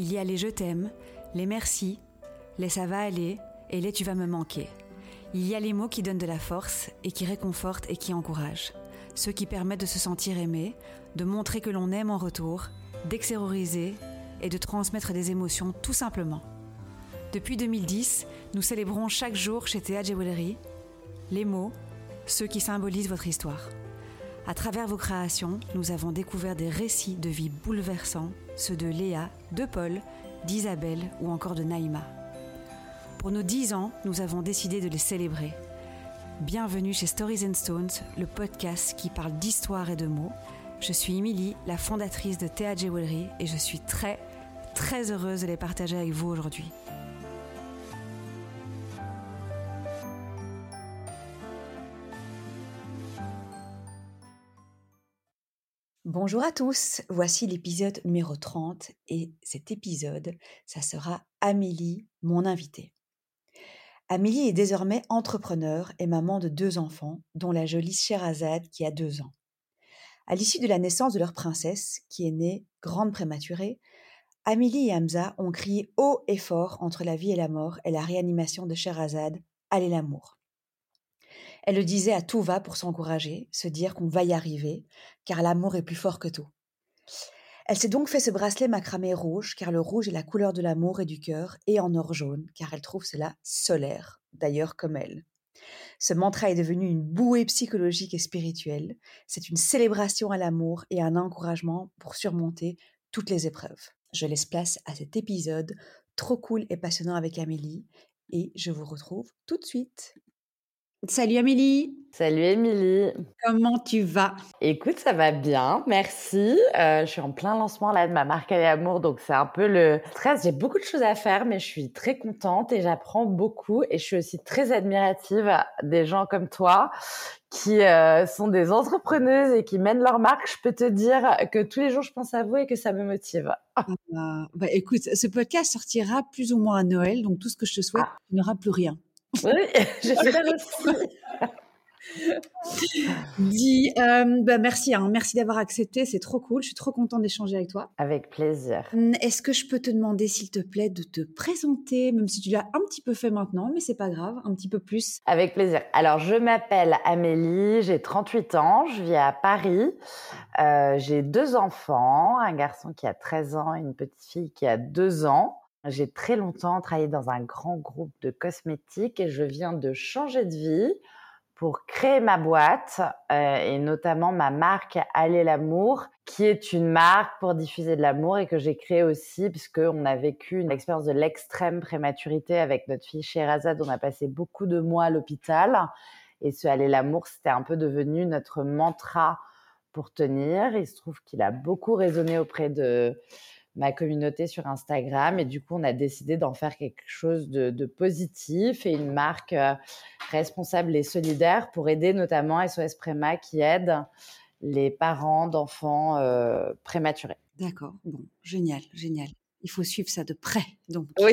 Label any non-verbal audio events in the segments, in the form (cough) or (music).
Il y a les je t'aime, les merci, les ça va aller et les tu vas me manquer. Il y a les mots qui donnent de la force et qui réconfortent et qui encouragent. Ceux qui permettent de se sentir aimé, de montrer que l'on aime en retour, d'extérioriser et de transmettre des émotions tout simplement. Depuis 2010, nous célébrons chaque jour chez Théa Jewelry les mots, ceux qui symbolisent votre histoire. À travers vos créations, nous avons découvert des récits de vie bouleversants, ceux de Léa, de Paul, d'Isabelle ou encore de Naïma. Pour nos 10 ans, nous avons décidé de les célébrer. Bienvenue chez Stories and Stones, le podcast qui parle d'histoire et de mots. Je suis Émilie, la fondatrice de Théa Jewelry et je suis très, très heureuse de les partager avec vous aujourd'hui. Bonjour à tous, voici l'épisode numéro 30 et cet épisode, ça sera Amélie, mon invitée. Amélie est désormais entrepreneur et maman de deux enfants, dont la jolie Sherazade qui a deux ans. À l'issue de la naissance de leur princesse, qui est née grande prématurée, Amélie et Hamza ont crié haut et fort entre la vie et la mort et la réanimation de Sherazade, Allez l'amour. Elle le disait à tout va pour s'encourager, se dire qu'on va y arriver, car l'amour est plus fort que tout. Elle s'est donc fait ce bracelet macramé rouge, car le rouge est la couleur de l'amour et du cœur, et en or jaune, car elle trouve cela solaire, d'ailleurs comme elle. Ce mantra est devenu une bouée psychologique et spirituelle. C'est une célébration à l'amour et un encouragement pour surmonter toutes les épreuves. Je laisse place à cet épisode trop cool et passionnant avec Amélie et je vous retrouve tout de suite. Salut Amélie. Salut Émilie. Comment tu vas? Écoute, ça va bien, merci. Euh, je suis en plein lancement là de ma marque à Amour, donc c'est un peu le stress. J'ai beaucoup de choses à faire, mais je suis très contente et j'apprends beaucoup. Et je suis aussi très admirative des gens comme toi qui euh, sont des entrepreneuses et qui mènent leur marque. Je peux te dire que tous les jours, je pense à vous et que ça me motive. Ah, bah, écoute, ce podcast sortira plus ou moins à Noël, donc tout ce que je te souhaite, ah. il n'y aura plus rien. Oui, (laughs) j'espère aussi. Dis, euh, bah merci, hein, merci d'avoir accepté, c'est trop cool, je suis trop contente d'échanger avec toi. Avec plaisir. Hum, est-ce que je peux te demander, s'il te plaît, de te présenter, même si tu l'as un petit peu fait maintenant, mais c'est pas grave, un petit peu plus? Avec plaisir. Alors, je m'appelle Amélie, j'ai 38 ans, je vis à Paris, euh, j'ai deux enfants, un garçon qui a 13 ans et une petite fille qui a 2 ans. J'ai très longtemps travaillé dans un grand groupe de cosmétiques et je viens de changer de vie pour créer ma boîte euh, et notamment ma marque Aller l'amour, qui est une marque pour diffuser de l'amour et que j'ai créée aussi puisqu'on a vécu une expérience de l'extrême prématurité avec notre fille Sherazade. On a passé beaucoup de mois à l'hôpital et ce Aller l'amour, c'était un peu devenu notre mantra pour tenir. Il se trouve qu'il a beaucoup résonné auprès de ma communauté sur Instagram. Et du coup, on a décidé d'en faire quelque chose de, positif et une marque euh, responsable et solidaire pour aider notamment SOS Préma qui aide les parents d'enfants euh, prématurés. D'accord, bon, génial, génial. Il faut suivre ça de près. Donc. Oui.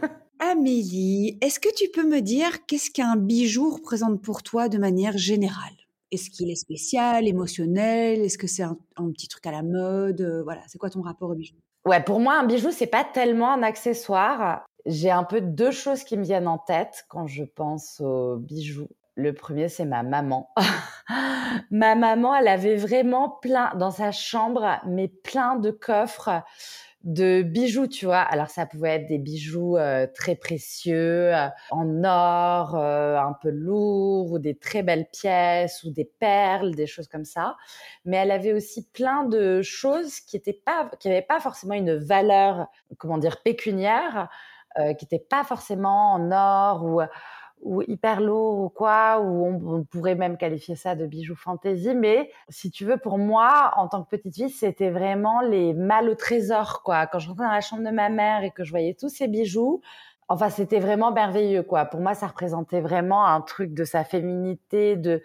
(laughs) Amélie, est-ce que tu peux me dire qu'est-ce qu'un bijou représente pour toi de manière générale? Est-ce qu'il est spécial, émotionnel? Est-ce que c'est un, petit truc à la mode? Euh, Voilà, c'est quoi ton rapport au bijou? Ouais, pour moi, un bijou, c'est pas tellement un accessoire. J'ai un peu deux choses qui me viennent en tête quand je pense aux bijoux. Le premier, c'est ma maman. (laughs) ma maman, elle avait vraiment plein dans sa chambre, mais plein de coffres de bijoux, tu vois. Alors ça pouvait être des bijoux euh, très précieux, euh, en or, euh, un peu lourds, ou des très belles pièces, ou des perles, des choses comme ça. Mais elle avait aussi plein de choses qui étaient pas, qui n'avaient pas forcément une valeur, comment dire, pécuniaire, qui n'étaient pas forcément en or ou ou hyper lourd ou quoi, ou on, pourrait même qualifier ça de bijoux fantaisie. Mais si tu veux, pour moi, en tant que petite fille, c'était vraiment les mal au trésor, quoi. Quand je rentrais dans la chambre de ma mère et que je voyais tous ces bijoux, enfin, c'était vraiment merveilleux, quoi. Pour moi, ça représentait vraiment un truc de sa féminité, de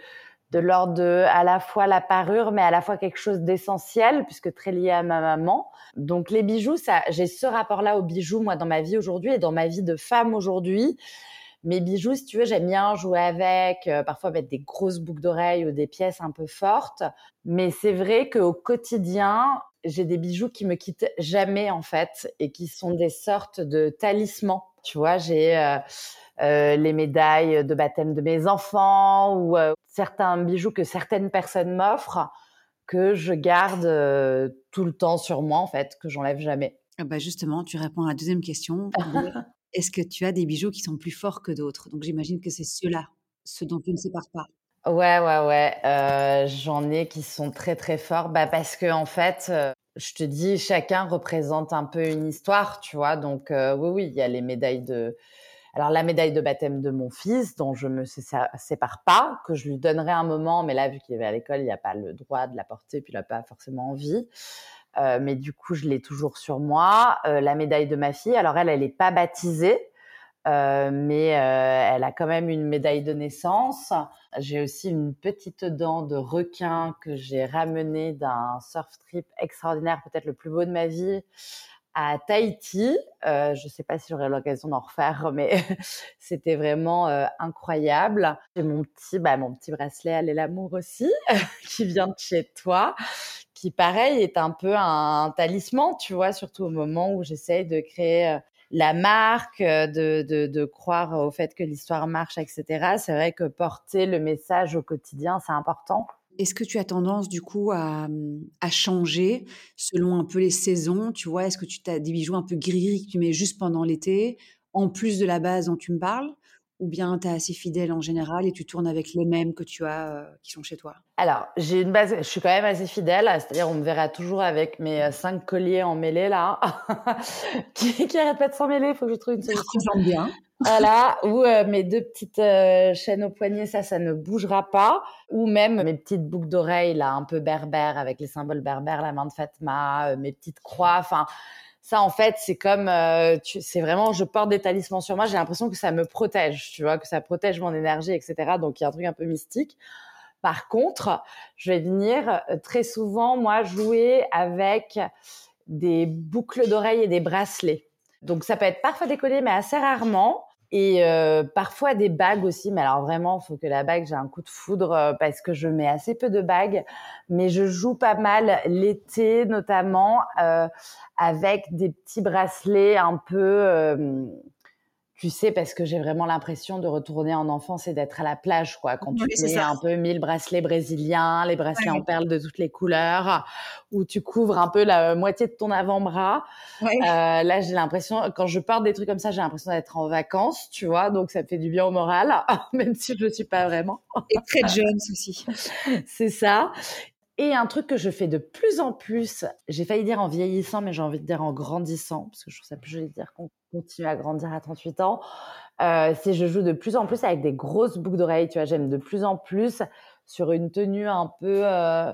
de l'ordre de à la fois la parure, mais à la fois quelque chose d'essentiel, puisque très lié à ma maman. Donc les bijoux, ça, j'ai ce rapport-là aux bijoux, moi, dans ma vie aujourd'hui et dans ma vie de femme aujourd'hui mes bijoux, si tu veux, j'aime bien jouer avec, euh, parfois mettre des grosses boucles d'oreilles ou des pièces un peu fortes. Mais c'est vrai qu'au quotidien, j'ai des bijoux qui me quittent jamais en fait et qui sont des sortes de talismans. Tu vois, j'ai euh, euh, les médailles de baptême de mes enfants ou certains bijoux que certaines personnes m'offrent que je garde tout le temps sur moi en fait, que j'enlève jamais. Ah bah justement, tu réponds à la deuxième question. (laughs) Est-ce que tu as des bijoux qui sont plus forts que d'autres? Donc j'imagine que c'est ceux-là, ceux dont tu ne sépares pas. Ouais, ouais, ouais. Euh, J'en ai qui sont très, très forts. Bah, parce que, en fait, euh, je te dis, chacun représente un peu une histoire, tu vois? Donc, euh, oui, oui, il y a les médailles de. Alors, la médaille de baptême de mon fils, dont je me sépare pas, que je lui donnerai un moment, mais là, vu qu'il est à l'école, il n'y a pas le droit de la porter, puis il n'a pas forcément envie. Euh, mais du coup, je l'ai toujours sur moi. Euh, la médaille de ma fille, alors elle, elle n'est pas baptisée. Euh, mais elle a quand même une médaille de naissance. J'ai aussi une petite dent de requin que j'ai ramenée d'un surf trip extraordinaire, peut-être le plus beau de ma vie, à Tahiti. Je ne sais pas si j'aurai l'occasion d'en refaire, mais (laughs) c'était vraiment incroyable. J'ai mon petit, bah, mon petit bracelet à l'amour aussi, (laughs) qui vient de chez toi, qui pareil est un peu un talisman, tu vois, surtout au moment où j'essaye de créer la marque, euh, de, de, de, croire au fait que l'histoire marche, etc. C'est vrai que porter le message au quotidien, c'est important. Est-ce que tu as tendance du coup à, à, changer selon un peu les saisons Tu vois, est-ce que tu as des bijoux un peu gris que tu mets juste pendant l'été, en plus de la base dont tu me parles? Ou bien tu es assez fidèle en général et tu tournes avec les mêmes que tu as euh, qui sont chez toi? Alors, j'ai une base, je suis quand même assez fidèle, c'est-à-dire on me verra toujours avec mes euh, cinq colliers en mêlée là, (laughs) qui, qui de s'en mêler, il faut que je trouve une solution. J'aime bien. Voilà, ou euh, mes deux petites euh, chaînes au poignet, ça, ça ne bougera pas. Ou même mes petites boucles d'oreilles là, un peu berbères avec les symboles berbères, la main de Fatma, mes petites croix, enfin ça, en fait, c'est comme, euh, c'est vraiment, je porte des talismans sur moi. J'ai l'impression que ça me protège, tu vois, que ça protège mon énergie, etc. Donc, il y a un truc un peu mystique. Par contre, je vais venir euh, très souvent, moi, jouer avec des boucles d'oreilles et des bracelets. Donc, ça peut être parfois décollé, mais assez rarement et euh, parfois des bagues aussi. Mais alors vraiment, faut que la bague, j'ai un coup de foudre euh, parce que je mets assez peu de bagues, mais je joue pas mal l'été notamment euh, avec des petits bracelets un peu tu sais, parce que j'ai vraiment l'impression de retourner en enfance et d'être à la plage, quoi. Quand tu mets un peu mille bracelets brésiliens, les bracelets en perles de toutes les couleurs, où tu couvres un peu la moitié de ton avant-bras. Euh, là, j'ai l'impression, quand je porte des trucs comme ça, j'ai l'impression d'être en vacances, tu vois. Donc, ça fait du bien au moral, (laughs) même si je ne suis pas vraiment. Et très jeune aussi. C'est ça. Et un truc que je fais de plus en plus, j'ai failli dire en vieillissant, mais j'ai envie de dire en grandissant, parce que je trouve ça plus joli de dire qu'on continue à grandir à 38 ans, euh, c'est je joue de plus en plus avec des grosses boucles d'oreilles. Tu vois, j'aime de plus en plus sur une tenue un peu, euh,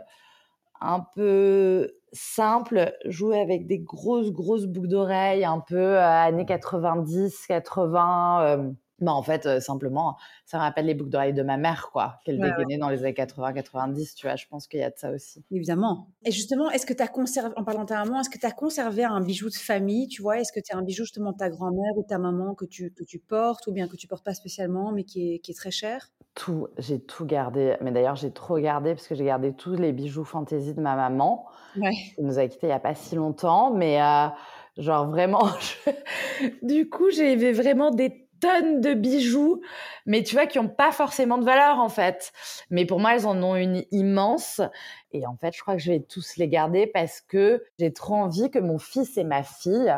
un peu simple, jouer avec des grosses, grosses boucles d'oreilles, un peu euh, années 90, 80 bah, en fait, euh, simplement, ça me rappelle les boucles d'oreilles de ma mère, quoi, qu'elle ouais, dans les années 80-90, tu vois, je pense qu'il y a de ça aussi. Évidemment. Et justement, est-ce que tu as conservé, en parlant de ta maman, est-ce que tu as conservé un bijou de famille, tu vois? Est-ce que tu as un bijou justement de ta grand-mère ou de ta maman que tu, que tu portes ou bien que tu portes pas spécialement mais qui est, qui est très cher? Tout, j'ai tout gardé. Mais d'ailleurs, j'ai trop gardé parce que j'ai gardé tous les bijoux fantaisie de ma maman. Ouais. Elle nous a quittés il y a pas si longtemps, mais euh, genre vraiment, (laughs) je... du coup, j'ai vraiment des tonnes de bijoux, mais tu vois, qui n'ont pas forcément de valeur en fait. Mais pour moi, elles en ont une immense. Et en fait, je crois que je vais tous les garder parce que j'ai trop envie que mon fils et ma fille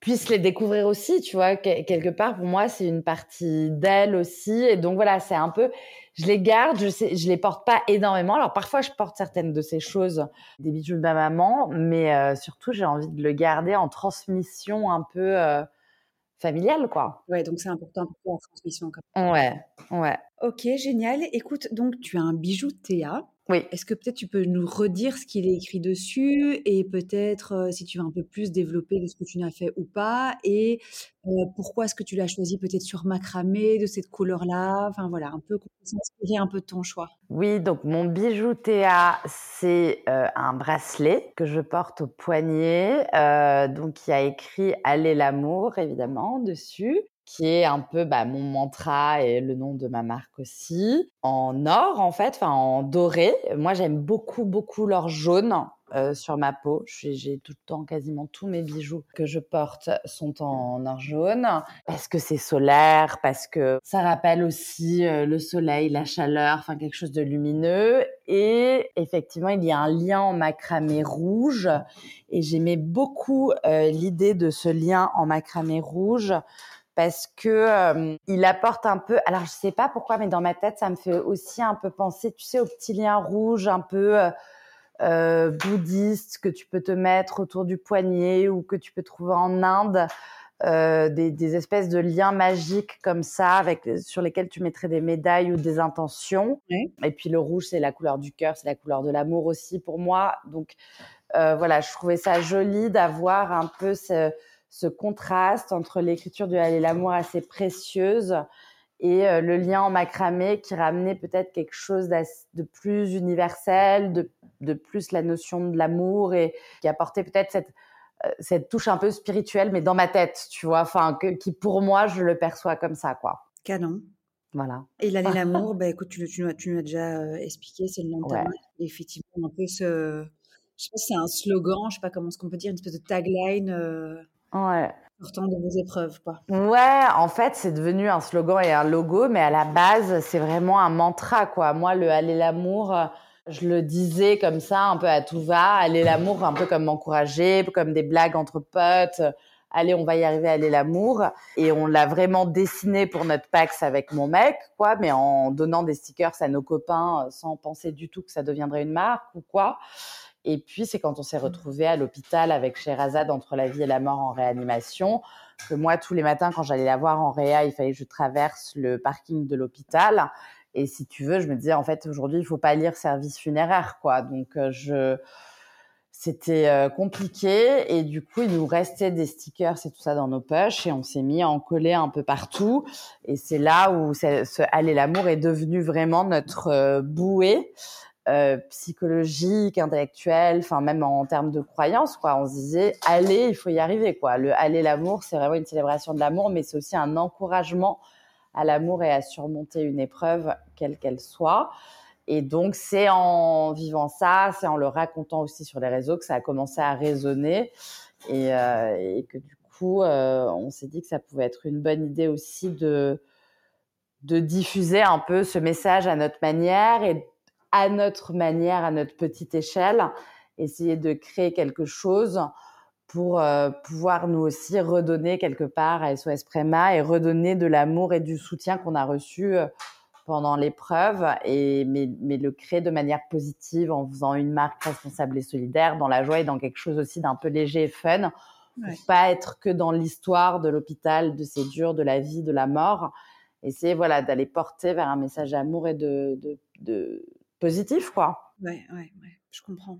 puissent les découvrir aussi, tu vois. Quelque part, pour moi, c'est une partie d'elle aussi. Et donc voilà, c'est un peu, je les garde, je sais, les porte pas énormément. Alors parfois, je porte certaines de ces choses, des bijoux de ma maman, mais euh, surtout, j'ai envie de le garder en transmission un peu. Euh, familiale, quoi. Ouais, donc c'est important pour la transmission. Ouais, ouais. Ok, génial. Écoute, donc tu as un bijou Théa. Oui. Est-ce que peut-être tu peux nous redire ce qu'il est écrit dessus et peut-être euh, si tu veux un peu plus développer de ce que tu n'as fait ou pas et euh, pourquoi est-ce que tu l'as choisi peut-être sur macramé de cette couleur-là? Enfin voilà, un peu s'inspirer un peu de ton choix. Oui, donc mon bijou Théa, c'est euh, un bracelet que je porte au poignet, donc qui a écrit Allez l'amour évidemment dessus qui est un peu bah, mon mantra et le nom de ma marque aussi, en or en fait, enfin en doré. Moi j'aime beaucoup beaucoup l'or jaune. sur ma peau. J'ai tout le temps, quasiment tous mes bijoux que je porte sont en or jaune parce que c'est solaire, parce que ça rappelle aussi le soleil, la chaleur, enfin quelque chose de lumineux. Et effectivement, il y a un lien en macramé rouge et j'aimais beaucoup l'idée de ce lien en macramé rouge parce que il apporte un peu. Alors je sais pas pourquoi, mais dans ma tête, ça me fait aussi un peu penser, tu sais, au petit lien rouge, un peu euh, bouddhiste que tu peux te mettre autour du poignet ou que tu peux trouver en Inde. Euh, des, des, espèces de liens magiques comme ça, avec sur lesquels tu mettrais des médailles ou des intentions. Et puis le rouge, c'est la couleur du cœur, c'est la couleur de l'amour aussi pour moi. Donc euh, voilà, je trouvais ça joli d'avoir un peu ce, ce contraste entre l'écriture du et l'amour assez précieuse et euh, le lien en macramé qui ramenait peut-être quelque chose de plus universel, de, de, plus la notion de l'amour et qui apportait peut-être cette, euh, cette touche un peu spirituelle, mais dans ma tête, tu vois, enfin, qui pour moi, je le perçois comme ça, quoi. Canon. Voilà. Et l'aller (laughs) l'amour, bah, écoute, tu, tu, tu nous as déjà euh, expliqué, c'est le nom marque. Effectivement, un peu ce, je sais pas si c'est un slogan, je sais pas comment ce qu'on peut dire, une espèce de tagline. Ouais important de vos épreuves, quoi. Ouais, en fait, c'est devenu un slogan et un logo, mais à la base, c'est vraiment un mantra, quoi. Moi, le aller l'amour, je le disais comme ça, un peu à tout va. Aller l'amour, un peu comme m'encourager, comme des blagues entre potes. Allez, on va y arriver, aller l'amour. Et on l'a vraiment dessiné pour notre Pax avec mon mec, quoi, mais en donnant des stickers à nos copains sans penser du tout que ça deviendrait une marque ou quoi. Et puis, c'est quand on s'est retrouvé à l'hôpital avec Sherazade entre la vie et la mort en réanimation, que moi, tous les matins, quand j'allais la voir en réa, il fallait que je traverse le parking de l'hôpital. Et si tu veux, je me disais, en fait, aujourd'hui, il faut pas lire service funéraire, quoi. Donc, euh, je, c'était euh, compliqué. Et du coup, il nous restait des stickers et tout ça dans nos poches. Et on s'est mis à en coller un peu partout. Et c'est là où ce Aller l'amour est devenu vraiment notre euh, bouée. Euh, psychologique, intellectuelle, enfin même en termes de croyance, quoi. On se disait, allez, il faut y arriver, quoi. Le aller l'amour, c'est vraiment une célébration de l'amour, mais c'est aussi un encouragement à l'amour et à surmonter une épreuve, quelle qu'elle soit. Et donc, c'est en vivant ça, c'est en le racontant aussi sur les réseaux que ça a commencé à résonner et, euh, que du coup, euh, on s'est dit que ça pouvait être une bonne idée aussi de de diffuser un peu ce message à notre manière et à notre manière, à notre petite échelle, essayer de créer quelque chose pour euh, pouvoir nous aussi redonner quelque part à SOS Préma et redonner de l'amour et du soutien qu'on a reçu euh, pendant l'épreuve et mais, mais, le créer de manière positive en faisant une marque responsable et solidaire dans la joie et dans quelque chose aussi d'un peu léger et fun pour pas être que dans l'histoire de l'hôpital de ces durs de la vie de la mort. Essayer voilà d'aller porter vers un message d'amour et de, de, de, positif, quoi. Ouais, ouais, ouais, je comprends.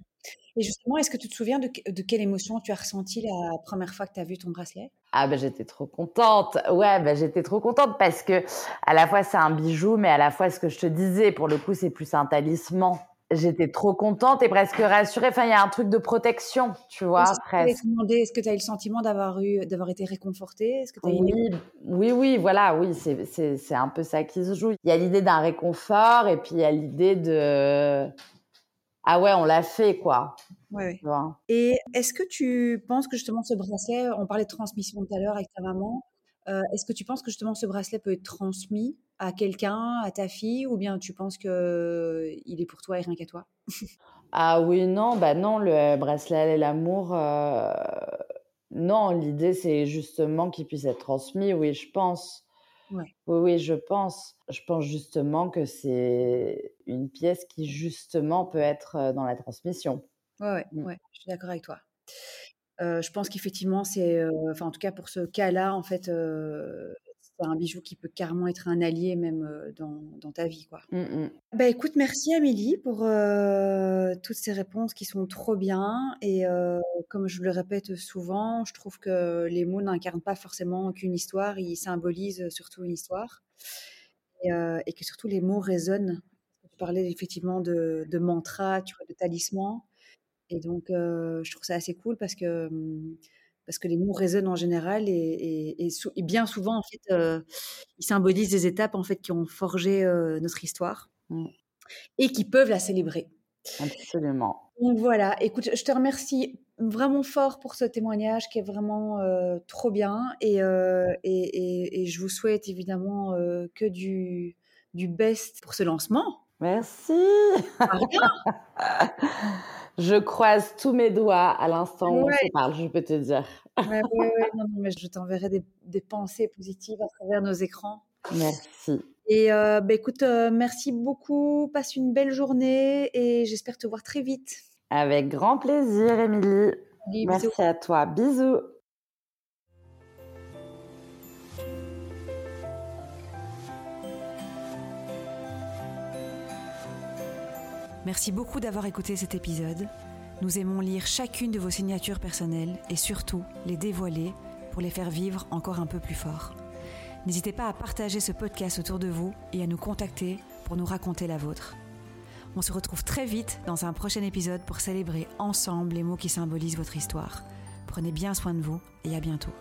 Et justement, est-ce que tu te souviens de, de, quelle émotion tu as ressenti la première fois que tu as vu ton bracelet? Ah ben j'étais trop contente. Ouais, ben j'étais trop contente parce que à la fois c'est un bijou, mais à la fois ce que je te disais, pour le coup c'est plus un talisman. J'étais trop contente et presque rassurée. Enfin, il y a un truc de protection, tu vois, est-ce que tu as eu le sentiment d'avoir eu, d'avoir été réconfortée? Est-ce que oui, oui, oui, voilà, oui, c'est, un peu ça qui se joue. Il y a l'idée d'un réconfort et puis il y a l'idée de ah ouais, on l'a fait, quoi. Ouais, ouais. Et est-ce que tu penses que justement ce bracelet, on parlait de transmission tout à l'heure avec ta maman, euh, est-ce que tu penses que justement ce bracelet peut être transmis à quelqu'un, à ta fille, ou bien tu penses qu'il est pour toi et rien qu'à toi? Ah oui, non, bah non, le bracelet et l'amour, euh, non, l'idée c'est justement qu'il puisse être transmis, oui, je pense. Ouais. Oui, oui, je pense. Je pense justement que c'est une pièce qui justement peut être dans la transmission. Ouais, ouais, mmh. ouais je suis d'accord avec toi. Euh, je pense qu'effectivement, c'est, euh, enfin en tout cas pour ce cas-là, en fait, euh, c'est un bijou qui peut carrément être un allié même dans, dans ta vie, quoi. Bah écoute, merci Amélie pour toutes ces réponses qui sont trop bien. Et comme je le répète souvent, je trouve que les mots n'incarnent pas forcément qu'une histoire, ils symbolisent surtout une histoire. Et, et que surtout les mots résonnent. Tu parlais effectivement de, de mantra, tu vois, de talisman. Et donc, je trouve ça assez cool parce que, mmh, parce que les mots résonnent en général et, et, bien souvent, en fait, ils symbolisent des étapes en fait, qui ont forgé notre histoire mmh. et qui peuvent la célébrer. Absolument. Donc voilà, écoute, je te remercie vraiment fort pour ce témoignage qui est vraiment euh, trop bien et, euh, et, et, et, je vous souhaite évidemment euh, que du, du best pour ce lancement. Merci. (laughs) je croise tous mes doigts à l'instant où on se parle, je peux te dire. ouais, ouais, ouais, (laughs) non, non, mais je t'enverrai des, des, pensées positives à travers nos écrans. Merci. Et euh, bah, écoute, euh, merci beaucoup. Passe une belle journée et j'espère te voir très vite. Avec grand plaisir, Émilie. Merci à toi. Bisous. Merci beaucoup d'avoir écouté cet épisode. Nous aimons lire chacune de vos signatures personnelles et surtout les dévoiler pour les faire vivre encore un peu plus fort. N'hésitez pas à partager ce podcast autour de vous et à nous contacter pour nous raconter la vôtre. On se retrouve très vite dans un prochain épisode pour célébrer ensemble les mots qui symbolisent votre histoire. Prenez bien soin de vous et à bientôt.